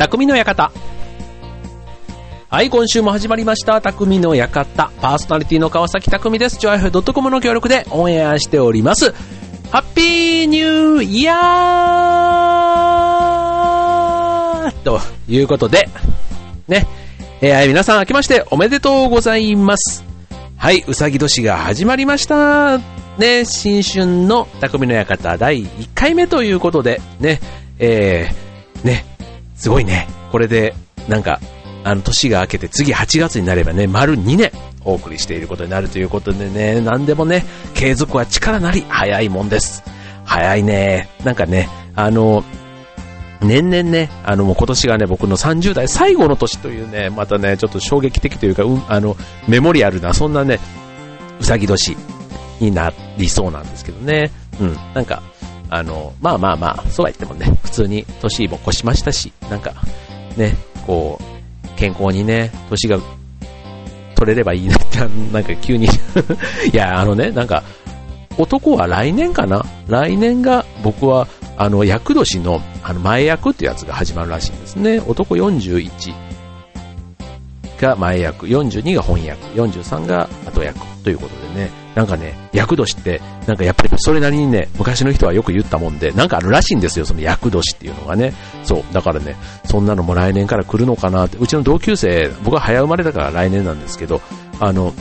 匠の館。はい、今週も始まりました。匠の館。パーソナリティの川崎匠です。ジョアフ .com の協力でオンエアしております。ハッピーニューイヤーということで、ね、えー、皆さん明けましておめでとうございます。はい、うさぎ年が始まりました。ね、新春の匠の館第1回目ということで、ね、えー、ね、すごいね。これで、なんか、あの、年が明けて次8月になればね、丸2年お送りしていることになるということでね、何でもね、継続は力なり早いもんです。早いね。なんかね、あの、年々ね、あのもう今年がね、僕の30代最後の年というね、またね、ちょっと衝撃的というか、うん、あの、メモリアルな、そんなね、うさぎ年になりそうなんですけどね。うん、なんか、あの、まあまあまあ、そうは言ってもね、普通に年も越しましたし、なんか、ね、こう、健康にね、年が取れればいいなって、なんか急に。いや、あのね、なんか、男は来年かな？来年が僕は、あの、役年の、あの、前役っていうやつが始まるらしいんですね。男41が前役、42が本役、43が後役。ということでね、なんかね、役年って、なんかやっぱりそれなりにね、昔の人はよく言ったもんで、なんかあるらしいんですよ、その役年っていうのがね。そう、だからね、そんなのも来年から来るのかなって、うちの同級生、僕は早生まれだから来年なんですけど、あの、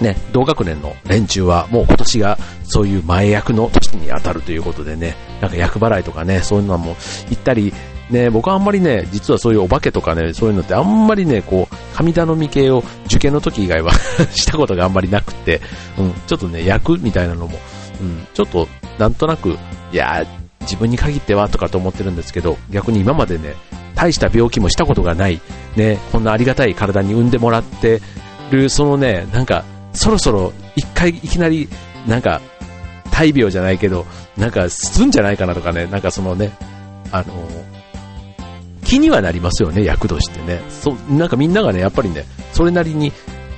ね、同学年の連中はもう今年がそういう前役の年に当たるということでね、なんか役払いとかね、そういうのはもう行ったり、ね、僕はあんまりね、実はそういうお化けとかね、そういうのってあんまりね、こう、神頼み系を受験の時以外は したことがあんまりなくて、うん、ちょっとね、役みたいなのも、うん、ちょっと、なんとなく、いや自分に限ってはとかと思ってるんですけど、逆に今までね、大した病気もしたことがない、ね、こんなありがたい体に産んでもらってる、そのね、なんか、そろそろ一回いきなり、なんか、大病じゃないけど、なんか、すんじゃないかなとかね、なんかそのね、あの気にはなりますよね、役年ってね。そ、なんかみんながね、やっぱりね、それなりに、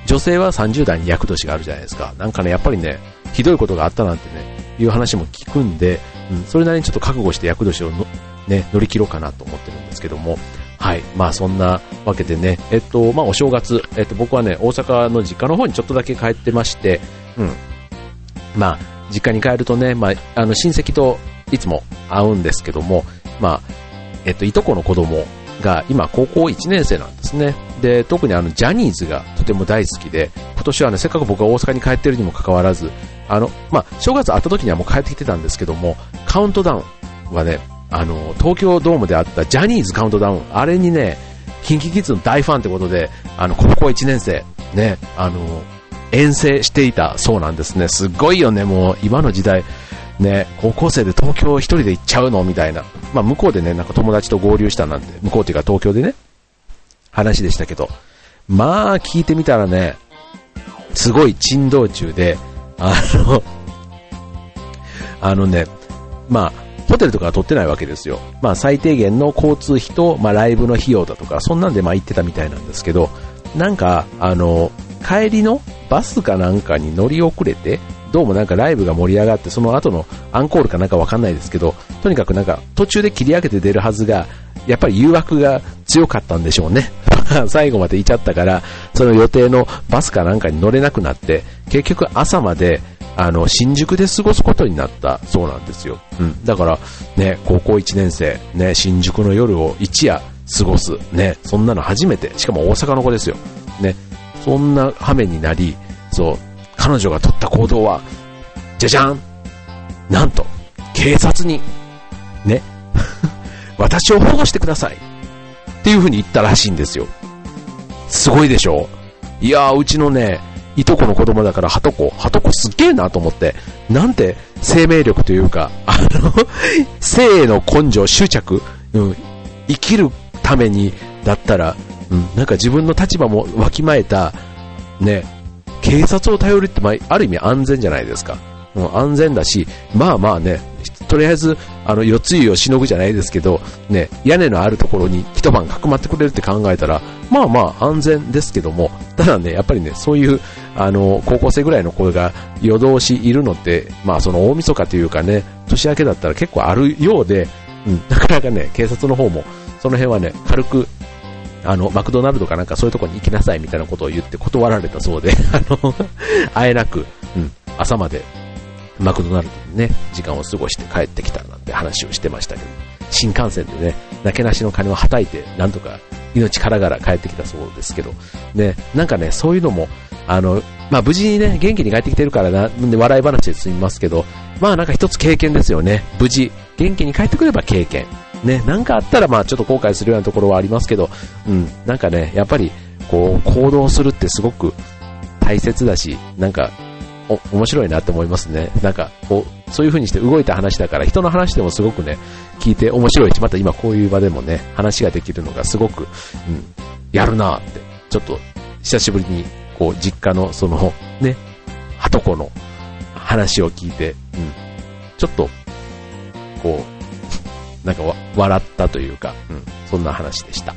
女性は30代に役年があるじゃないですか。なんかね、やっぱりね、ひどいことがあったなんてね、いう話も聞くんで、うん、それなりにちょっと覚悟して役年をのね、乗り切ろうかなと思ってるんですけども、はい。まあそんなわけでね、えっと、まあお正月、えっと僕はね、大阪の実家の方にちょっとだけ帰ってまして、うん。まあ、実家に帰るとね、まあ、あの親戚といつも会うんですけども、まあ、えっと、いとこの子供が今高校1年生なんですね。で、特にあの、ジャニーズがとても大好きで、今年はね、せっかく僕が大阪に帰ってるにもかかわらず、あの、まあ、正月会った時にはもう帰ってきてたんですけども、カウントダウンはね、あの、東京ドームであったジャニーズカウントダウン、あれにね、キンキキッズの大ファンってことで、あの、高校1年生、ね、あの、遠征していたそうなんですね。すごいよね、もう、今の時代、ね、高校生で東京一人で行っちゃうの？みたいな。まあ、向こうでね、なんか友達と合流したなんて、向こうっていうか東京でね、話でしたけど、まあ、聞いてみたらね、すごい珍道中で、あの、あのね、まあ、ホテルとかは取ってないわけですよ。まあ、最低限の交通費と、まあ、ライブの費用だとか、そんなんでまあ行ってたみたいなんですけど、なんか、あの、帰りのバスかなんかに乗り遅れて、どうもなんかライブが盛り上がって、その後のアンコールかなんかわかんないですけど、とにかくなんか途中で切り上げて出るはずが、やっぱり誘惑が強かったんでしょうね。最後までいちゃったから、その予定のバスかなんかに乗れなくなって、結局朝まで、あの、新宿で過ごすことになったそうなんですよ。うん。だから、ね、高校1年生、ね、新宿の夜を一夜過ごす、ね、そんなの初めて、しかも大阪の子ですよ。ね、そんな羽目になり、そう、彼女が取った行動は、じゃじゃん。なんと、警察に、ね、私を保護してください。っていう風に言ったらしいんですよ。すごいでしょ？いやー、うちのね、いとこの子供だから、はとこ、はとこすっげえなと思って、なんて生命力というか、あの、生への根性、執着、うん、生きるためにだったら、うん、なんか自分の立場もわきまえた、ね、警察を頼るって、まあ、ある意味安全じゃないですか。うん、安全だし、まあまあね、とりあえず、あの、四つ湯をしのぐじゃないですけど、ね、屋根のあるところに一晩かくまってくれるって考えたら、まあまあ安全ですけども、ただね、やっぱりね、そういう、あの、高校生ぐらいの子が夜通しいるのって、まあその大晦日というかね、年明けだったら結構あるようで、うん、なかなかね、警察の方も、その辺はね、軽く、あの、マクドナルドかなんかそういうとこに行きなさいみたいなことを言って断られたそうで、あの、あえなく、うん、朝までマクドナルドでね、時間を過ごして帰ってきたなんて話をしてましたけど、新幹線でね、なけなしの金をはたいて、なんとか命からがら帰ってきたそうですけど、ね、なんかね、そういうのも、あの、まあ、無事にね、元気に帰ってきてるからな、んで笑い話で済みますけど、まあなんか一つ経験ですよね。無事、元気に帰ってくれば経験。ね、なんかあったらまあちょっと後悔するようなところはありますけど、うん、なんかね、やっぱり、こう、行動するってすごく大切だし、なんか、お、面白いなって思いますね。なんか、こう、そういう風にして動いた話だから、人の話でもすごくね、聞いて面白いし、また今こういう場でもね、話ができるのがすごく、うん、やるなって、ちょっと、久しぶりに、こう、実家の、その、ね、はとこの話を聞いて、うん、ちょっと、こう、なんか笑ったというか、うん、そんな話でした。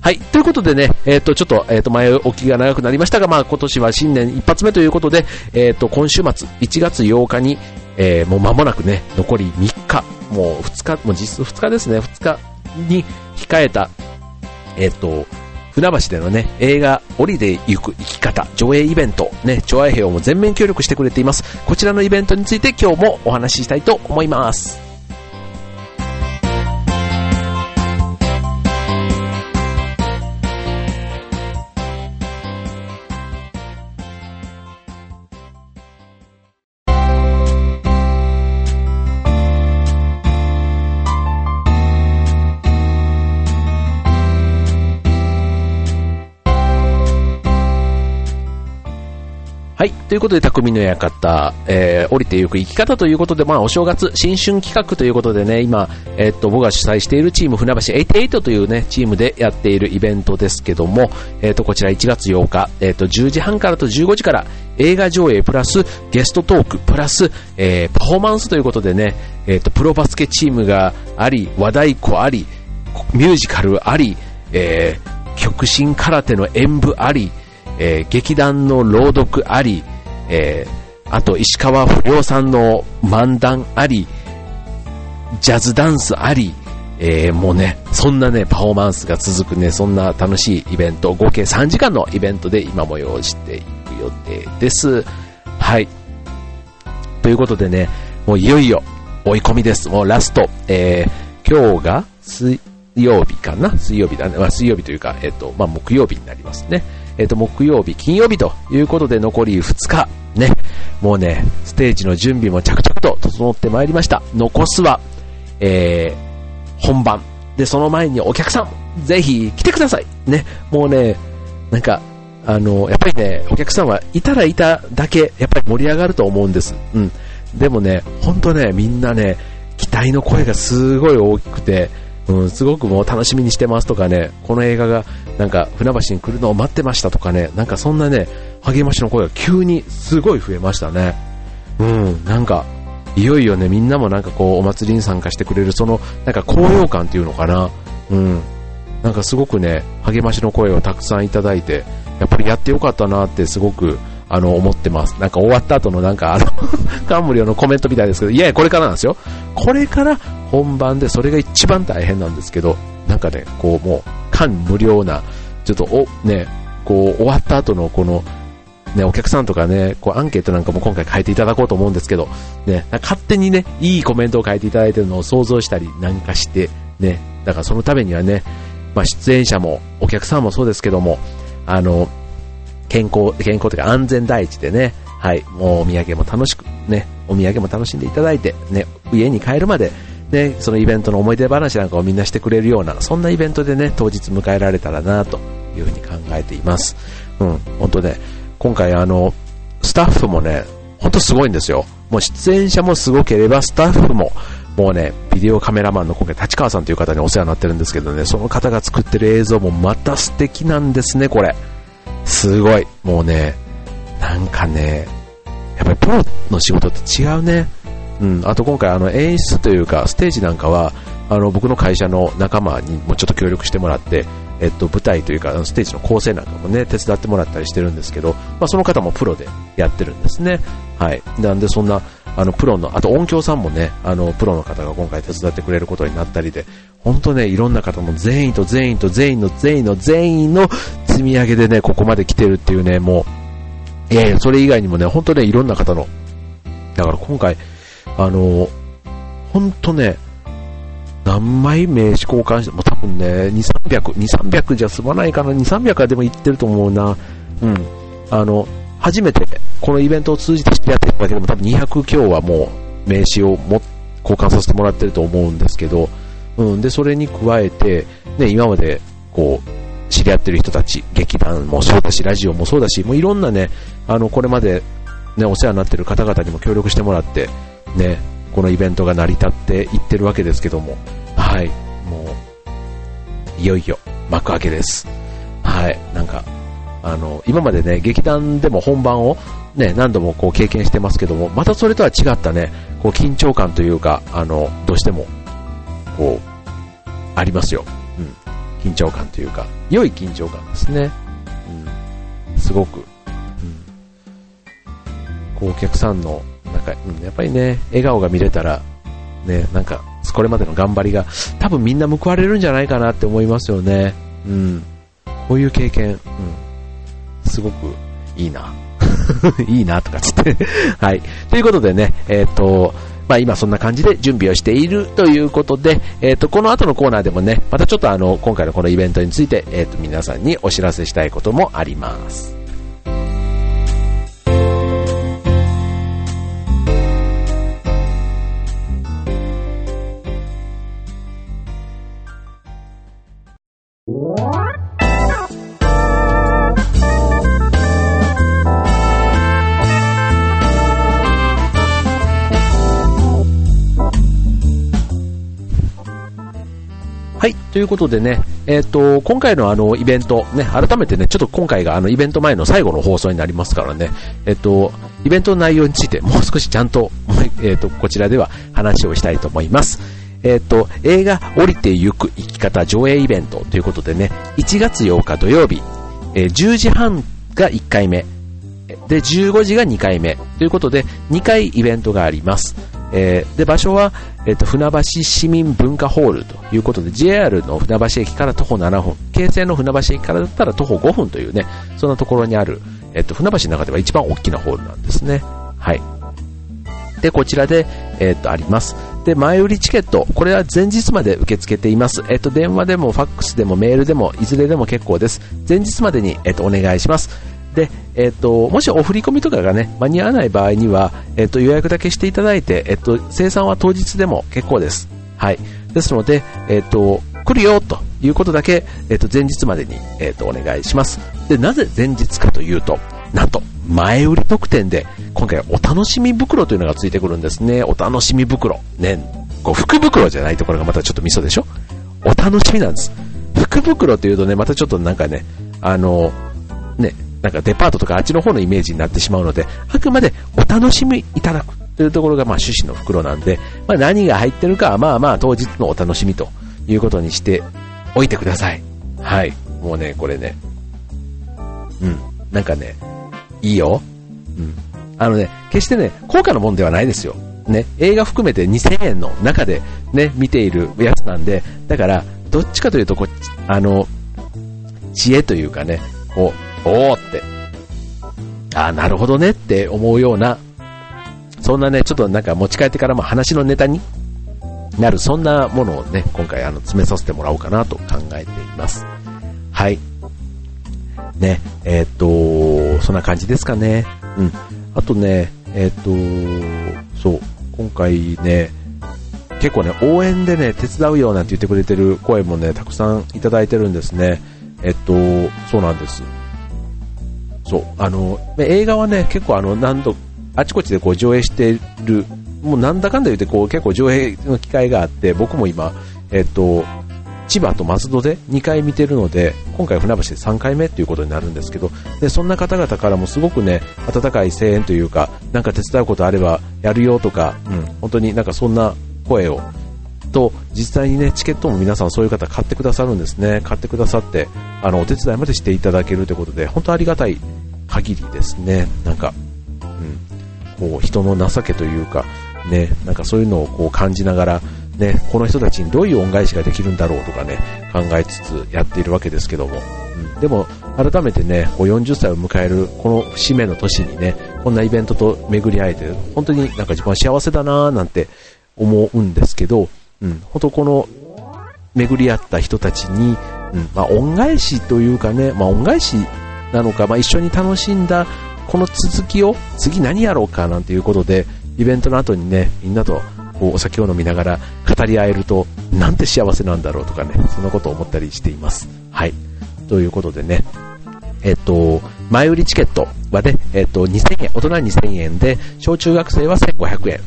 はい。ということでね、えっ、ー、と、ちょっと、えっ、ー、と、前置きが長くなりましたが、まあ、今年は新年一発目ということで、えっ、ー、と、今週末、1月8日に、えもう間もなくね、残り3日、もう2日、もう実質2日ですね、2日に控えた、えっ、と、船橋でのね、映画、降りで行く生き方、上映イベント、ね、調和兵をも全面協力してくれています。こちらのイベントについて今日もお話ししたいと思います。ということで、匠の館、えー、降りてゆく生き方ということで、まあ、お正月、新春企画ということでね、今、え、っと、僕が主催しているチーム、船橋88というね、チームでやっているイベントですけども、え、っと、こちら1月8日、えっと、10時半からと15時から、映画上映プラス、ゲストトーク、プラス、えー、パフォーマンスということでね、えっと、プロバスケチームがあり、和太鼓あり、ミュージカルあり、えー、極真空手の演舞あり、えー、劇団の朗読あり、えー、あと石川不良さんの漫談あり、ジャズダンスあり、えー、もうね、そんなね、パフォーマンスが続くね、そんな楽しいイベント、合計3時間のイベントで今催していく予定です。はい。ということでね、もういよいよ追い込みです。もうラスト、えー、今日が水曜日かな？水曜日だね。まあ、水曜日というか、えっ、ー、と、まあ、木曜日になりますね。えっ、ー、と、木曜日、金曜日ということで残り2日、ね、もうね、ステージの準備も着々と整ってまいりました。残すは、えー、本番。で、その前にお客さん、ぜひ来てください。ね、もうね、なんか、あの、やっぱりね、お客さんはいたらいただけ、やっぱり盛り上がると思うんです。うん。でもね、ほんとね、みんなね、期待の声がすごい大きくて、うん、すごくもう楽しみにしてますとかね、この映画がなんか船橋に来るのを待ってましたとかね、なんかそんなね、励ましの声が急にすごい増えましたね。うん、なんか、いよいよね、みんなもなんかこう、お祭りに参加してくれる、その、なんか高揚感っていうのかな。うん。なんかすごくね、励ましの声をたくさんいただいて、やっぱりやってよかったなってすごく、あの、思ってます。なんか終わった後のなんかあのカンムリオのコメントみたいですけど、いやこれからなんですよ。これから本番でそれが一番大変なんですけど、なんかね、こうもう、感無量な、ちょっとお、ね、こう終わった後のこの、ね、お客さんとかね、こうアンケートなんかも今回書いていただこうと思うんですけど、ね、勝手にね、いいコメントを書いていただいてるのを想像したりなんかして、ね、だからそのためにはね、まあ、出演者もお客さんもそうですけども、あの、健康、健康というか安全第一でね、はい、もうお土産も楽しく、ね、お土産も楽しんでいただいて、ね、家に帰るまで、ね、そのイベントの思い出話なんかをみんなしてくれるような、そんなイベントでね、当日迎えられたらな、というふうに考えています。うん、本当ね、今回あの、スタッフもね、本当すごいんですよ。もう出演者もすごければ、スタッフも、もうね、ビデオカメラマンの今回、立川さんという方にお世話になってるんですけどね、その方が作ってる映像もまた素敵なんですね、これ。すごい。もうね、なんかね、やっぱりプロの仕事って違うね。うん。あと今回あの演出というか、ステージなんかは、あの僕の会社の仲間にもちょっと協力してもらって、えっと、舞台というか、ステージの構成なんかもね、手伝ってもらったりしてるんですけど、まあ、その方もプロでやってるんですね。はい。なんでそんな、あの、プロの、あと音響さんもね、あの、プロの方が今回手伝ってくれることになったりで、本当ね、いろんな方も全員と全員と全員の全員の全員の積み上げでね、ここまで来てるっていうね、もう、いやいや、それ以外にもね、本当ね、いろんな方の、だから今回、あの、本当ね、何枚名刺交換して、も多分ね、2、300、2、300じゃ済まないかな、2、300はでも言ってると思うな。うん。あの、初めてこのイベントを通じて知り合ってただけでも多分200強はもう名刺をも交換させてもらってると思うんですけど、うん。で、それに加えて、ね、今までこう、知り合ってる人たち、劇団もそうだし、ラジオもそうだし、もういろんなね、あの、これまでね、お世話になってる方々にも協力してもらって、ね、このイベントが成り立っていってるわけですけども、はい、もう、いよいよ幕開けです。はい、なんか、あの、今までね、劇団でも本番をね、何度もこう経験してますけども、またそれとは違ったね、こう緊張感というか、あの、どうしても、こう、ありますよ。うん。緊張感というか、良い緊張感ですね。うん。すごく、うん。こうお客さんの、なんか、うん、やっぱりね、笑顔が見れたら、ね、なんか、これまでの頑張りが多分みんな報われるんじゃないかなって思いますよね。うん。こういう経験、うん。すごくいいな。いいなとかつって はい。ということでね、えっ、ー、と、まあ今そんな感じで準備をしているということで、えっ、ー、と、この後のコーナーでもね、またちょっとあの、今回のこのイベントについて、えっ、ー、と、皆さんにお知らせしたいこともあります。はい、ということでね、えっ、ー、と、今回のあの、イベント、ね、改めてね、ちょっと今回があの、イベント前の最後の放送になりますからね、えっ、ー、と、イベントの内容についてもう少しちゃんと、え、ー、と、こちらでは話をしたいと思います。えっ、と、映画降りてゆく生き方上映イベントということでね、1月8日土曜日、え10時半が1回目、で、15時が2回目ということで、2回イベントがあります。えー、で、場所は、え、ー、と、船橋市民文化ホールということで、JR の船橋駅から徒歩7分、京成の船橋駅からだったら徒歩5分というね、そんなところにある、え、ー、と、船橋の中では一番大きなホールなんですね。はい。で、こちらで、えっ、と、あります。で、前売りチケット、これは前日まで受け付けています。えっ、と、電話でもファックスでもメールでも、いずれでも結構です。前日までに、えっ、と、お願いします。で、えっ、と、もしお振り込みとかがね、間に合わない場合には、えっ、と、予約だけしていただいて、えっ、と、生産は当日でも結構です。はい。ですので、えっ、と、来るよということだけ、えっ、と、前日までに、えっ、と、お願いします。で、なぜ前日かというと、なんと、前売り特典で、今回お楽しみ袋というのがついてくるんですね。お楽しみ袋。ね、こう福袋じゃないところがまたちょっとミソでしょ？お楽しみなんです。福袋っていうとね、またちょっとなんかね、あの、なんかデパートとかあっちの方のイメージになってしまうので、あくまでお楽しみいただくというところがまあ趣旨の袋なんで、まあ、何が入ってるかはまあまあ当日のお楽しみということにしておいてください。はい。もうね、これね、うん。なんかね、いいよ。うん。あのね、決してね、高価なもんではないですよ。ね、映画含めて2000円の中でね、見ているやつなんで、だから、どっちかというと、こ、あの、知恵というかね、こう、おーって、ああ、なるほどねって思うような、そんなね、ちょっとなんか持ち帰ってからも話のネタになる、そんなものをね、今回あの詰めさせてもらおうかなと考えています。はい。ね、えー、っと、そんな感じですかね。うん。あとね、えー、っと、そう、今回ね、結構ね、応援でね、手伝うよなんて言ってくれてる声もね、たくさんいただいてるんですね。えっと、そうなんです。そう、あの、映画はね、結構あの、何度、あちこちでこう上映してる、もうなんだかんだ言ってこう結構上映の機会があって、僕も今、えっと、千葉と松戸で2回見てるので、今回船橋で3回目っていうことになるんですけど、で、そんな方々からもすごくね、温かい声援というか、なんか手伝うことあればやるよとか、うん、本当になんかそんな声を、と、実際にね、チケットも皆さんそういう方買ってくださるんですね。買ってくださって、あの、お手伝いまでしていただけるということで、本当ありがたい限りですね。なんか、うん。こう、人の情けというか、ね、なんかそういうのをこう感じながら、ね、この人たちにどういう恩返しができるんだろうとかね、考えつつやっているわけですけども、うん、でも、改めてね、こう40歳を迎えるこの節目の年にね、こんなイベントと巡り会えて、本当になんか自分は幸せだなーなんて思うんですけど、うん、本当この巡り合った人たちに、うん、まあ、恩返しというかね、まあ、恩返しなのか、まあ、一緒に楽しんだこの続きを次何やろうかなんていうことで、イベントの後にね、みんなとこうお酒を飲みながら語り合えると、なんて幸せなんだろうとかね、そんなことを思ったりしています。はい。ということでね、えっと、前売りチケットはね、えっと、2000円、大人2000円で、小中学生は1500円。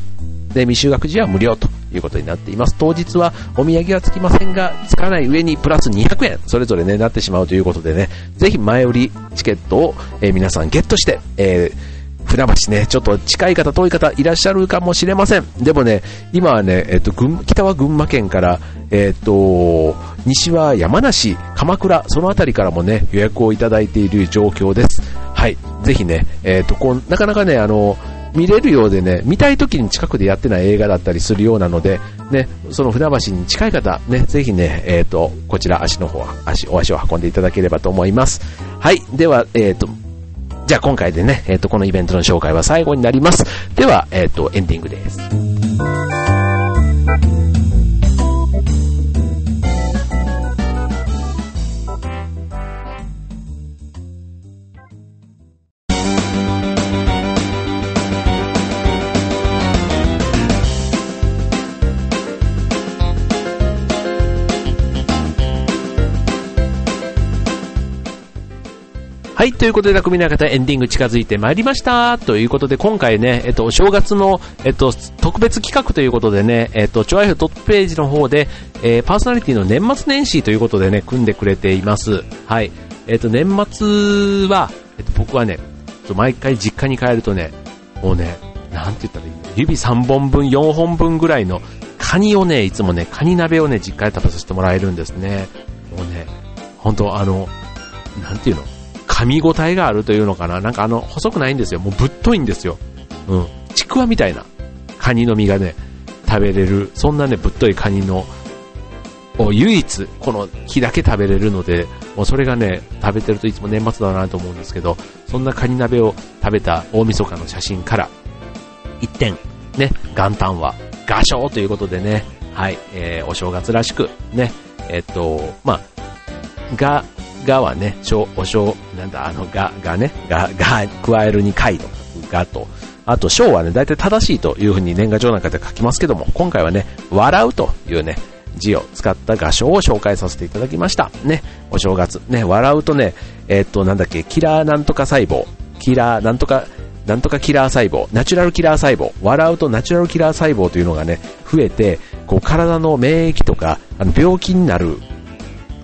で、未就学児は無料ということになっています。当日はお土産はつきませんが、つかない上にプラス200円、それぞれね、なってしまうということでね、ぜひ前売りチケットを、えー、皆さんゲットして、えー船橋ね、ちょっと近い方、遠い方いらっしゃるかもしれません。でもね、今はね、えっと、北は群馬県から、えっと、西は山梨、鎌倉、その辺りからもね、予約をいただいている状況です。はい。ぜひね、えっと、こ、なかなかね、あの、見れるようでね、見たい時に近くでやってない映画だったりするようなので、ね、その船橋に近い方、ね、ぜひね、えっ、ー、と、こちら足の方、足、お足を運んでいただければと思います。はい。では、えっ、ー、と、じゃあ今回でね、えっ、ー、と、このイベントの紹介は最後になります。では、えっ、と、エンディングです。はい、ということで、匠の方、エンディング近づいてまいりました。ということで、今回ね、えっと、お正月の、えっと、特別企画ということでね、えっと、チョアイフトップページの方で、えー、パーソナリティの年末年始ということでね、組んでくれています。はい。えっと、年末は、えっと、僕はね、毎回実家に帰るとね、もうね、なんて言ったらいいの？指3本分、4本分ぐらいのカニをね、いつもね、カニ鍋をね、実家で食べさせてもらえるんですね。もうね、本当あの、なんていうの？噛み応えがあるというのかな。なんかあの、細くないんですよ。もうぶっといんですよ。うん。ちくわみたいなカニの身がね、食べれる。そんなね、ぶっといカニの、を唯一、この木だけ食べれるので、もうそれがね、食べてるといつも年末だなと思うんですけど、そんなカニ鍋を食べた大晦日の写真から、一点、ね、元旦は、画商ということでね、はい、えー、お正月らしく、ね、えっと、まあ、が、がはね、小、お小、なんだ、あの、が、がね、が、が、加えるに回のがと、あと、小はね、大体正しいというふうに年賀状なんかで書きますけども、今回はね、笑うというね、字を使った画章を紹介させていただきました。ね、お正月。ね、笑うとね、えー、っと、なんだっけ、キラーなんとか細胞、キラーなんとか、なんとかキラー細胞、ナチュラルキラー細胞、笑うとナチュラルキラー細胞というのがね、増えて、こう体の免疫とか、あの病気になる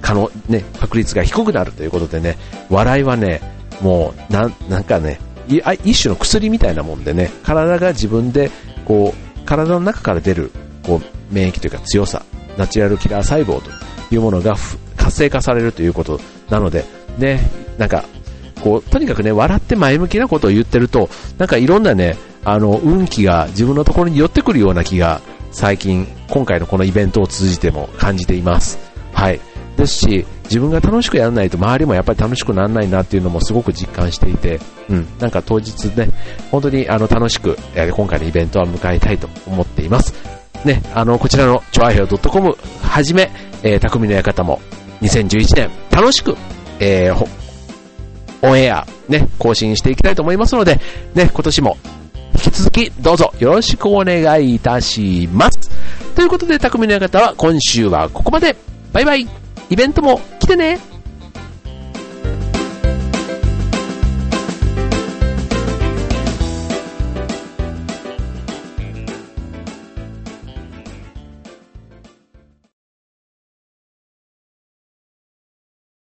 可能、ね、確率が低くなるということでね、笑いはね、もう、ななんかね、一種の薬みたいなもんでね、体が自分で、こう、体の中から出る、こう、免疫というか強さ、ナチュラルキラー細胞というものが活性化されるということなので、ね、なんか、こう、とにかくね、笑って前向きなことを言ってると、なんかいろんなね、あの、運気が自分のところに寄ってくるような気が、最近、今回のこのイベントを通じても感じています。はい。ですし、自分が楽しくやらないと周りもやっぱり楽しくならないなっていうのもすごく実感していて、うん、なんか当日ね、本当にあの楽しく、え今回のイベントは迎えたいと思っています。ね、あの、こちらのチョアヘオ .com はじめ、えー、匠の館も2011年楽しく、えー、オンエア、ね、更新していきたいと思いますので、ね、今年も引き続きどうぞよろしくお願いいたします。ということで、匠の館は今週はここまで。バイバイ。イベントも来てね。